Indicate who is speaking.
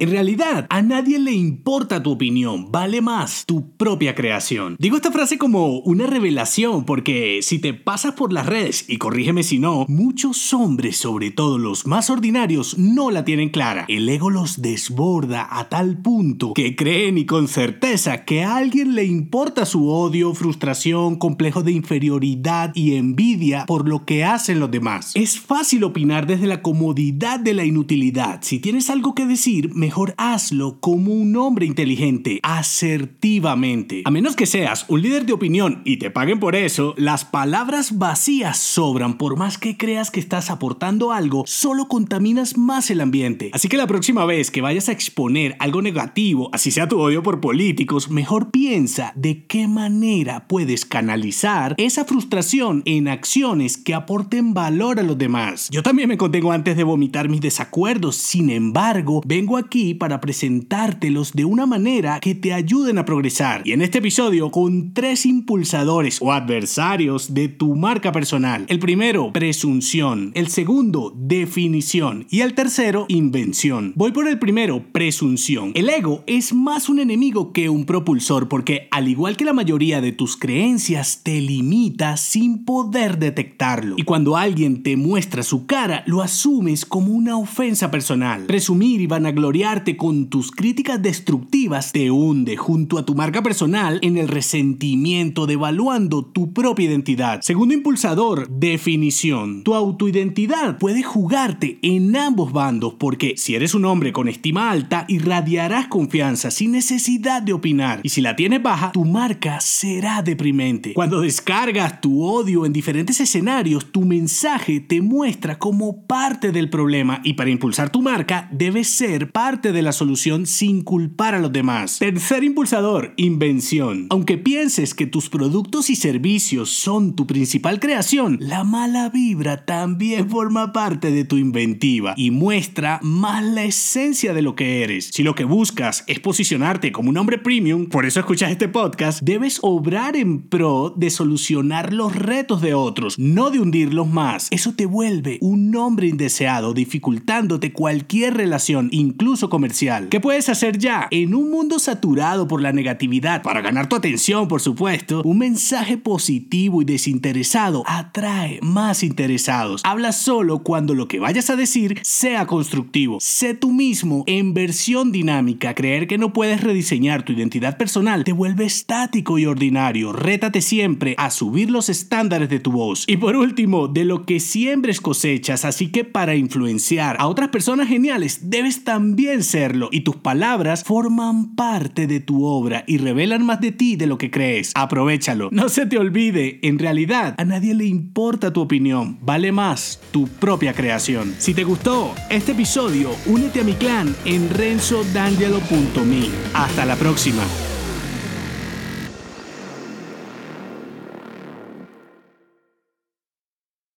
Speaker 1: En realidad, a nadie le importa tu opinión, vale más tu propia creación. Digo esta frase como una revelación porque si te pasas por las redes, y corrígeme si no, muchos hombres, sobre todo los más ordinarios, no la tienen clara. El ego los desborda a tal punto que creen y con certeza que a alguien le importa su odio, frustración, complejo de inferioridad y envidia por lo que hacen los demás. Es fácil opinar desde la comodidad de la inutilidad. Si tienes algo que decir, mejor hazlo como un hombre inteligente, asertivamente. A menos que seas un líder de opinión y te paguen por eso, las palabras vacías sobran por más que creas que estás aportando algo, solo contaminas más el ambiente. Así que la próxima vez que vayas a exponer algo negativo, así sea tu odio por políticos, mejor piensa de qué manera puedes canalizar esa frustración en acciones que aporten valor a los demás. Yo también me contengo antes de vomitar mis desacuerdos, sin embargo, vengo aquí para presentártelos de una manera que te ayuden a progresar. Y en este episodio con tres impulsadores o adversarios de tu marca personal. El primero, presunción. El segundo, definición. Y el tercero, invención. Voy por el primero, presunción. El ego es más un enemigo que un propulsor porque al igual que la mayoría de tus creencias te limita sin poder detectarlo. Y cuando alguien te muestra su cara, lo asumes como una ofensa personal. Presumir y vanagloriar con tus críticas destructivas te hunde junto a tu marca personal en el resentimiento, devaluando tu propia identidad. Segundo impulsador, definición. Tu autoidentidad puede jugarte en ambos bandos porque si eres un hombre con estima alta, irradiarás confianza sin necesidad de opinar. Y si la tienes baja, tu marca será deprimente. Cuando descargas tu odio en diferentes escenarios, tu mensaje te muestra como parte del problema y para impulsar tu marca debes ser parte de la solución sin culpar a los demás. Tercer impulsador, invención. Aunque pienses que tus productos y servicios son tu principal creación, la mala vibra también forma parte de tu inventiva y muestra más la esencia de lo que eres. Si lo que buscas es posicionarte como un hombre premium, por eso escuchas este podcast, debes obrar en pro de solucionar los retos de otros, no de hundirlos más. Eso te vuelve un hombre indeseado, dificultándote cualquier relación, incluso comercial. ¿Qué puedes hacer ya? En un mundo saturado por la negatividad, para ganar tu atención, por supuesto, un mensaje positivo y desinteresado atrae más interesados. Habla solo cuando lo que vayas a decir sea constructivo. Sé tú mismo en versión dinámica. Creer que no puedes rediseñar tu identidad personal te vuelve estático y ordinario. Rétate siempre a subir los estándares de tu voz. Y por último, de lo que siembres cosechas, así que para influenciar a otras personas geniales debes también serlo y tus palabras forman parte de tu obra y revelan más de ti de lo que crees. Aprovechalo. No se te olvide, en realidad a nadie le importa tu opinión, vale más tu propia creación. Si te gustó este episodio, únete a mi clan en renzodangelo.me. Hasta la próxima.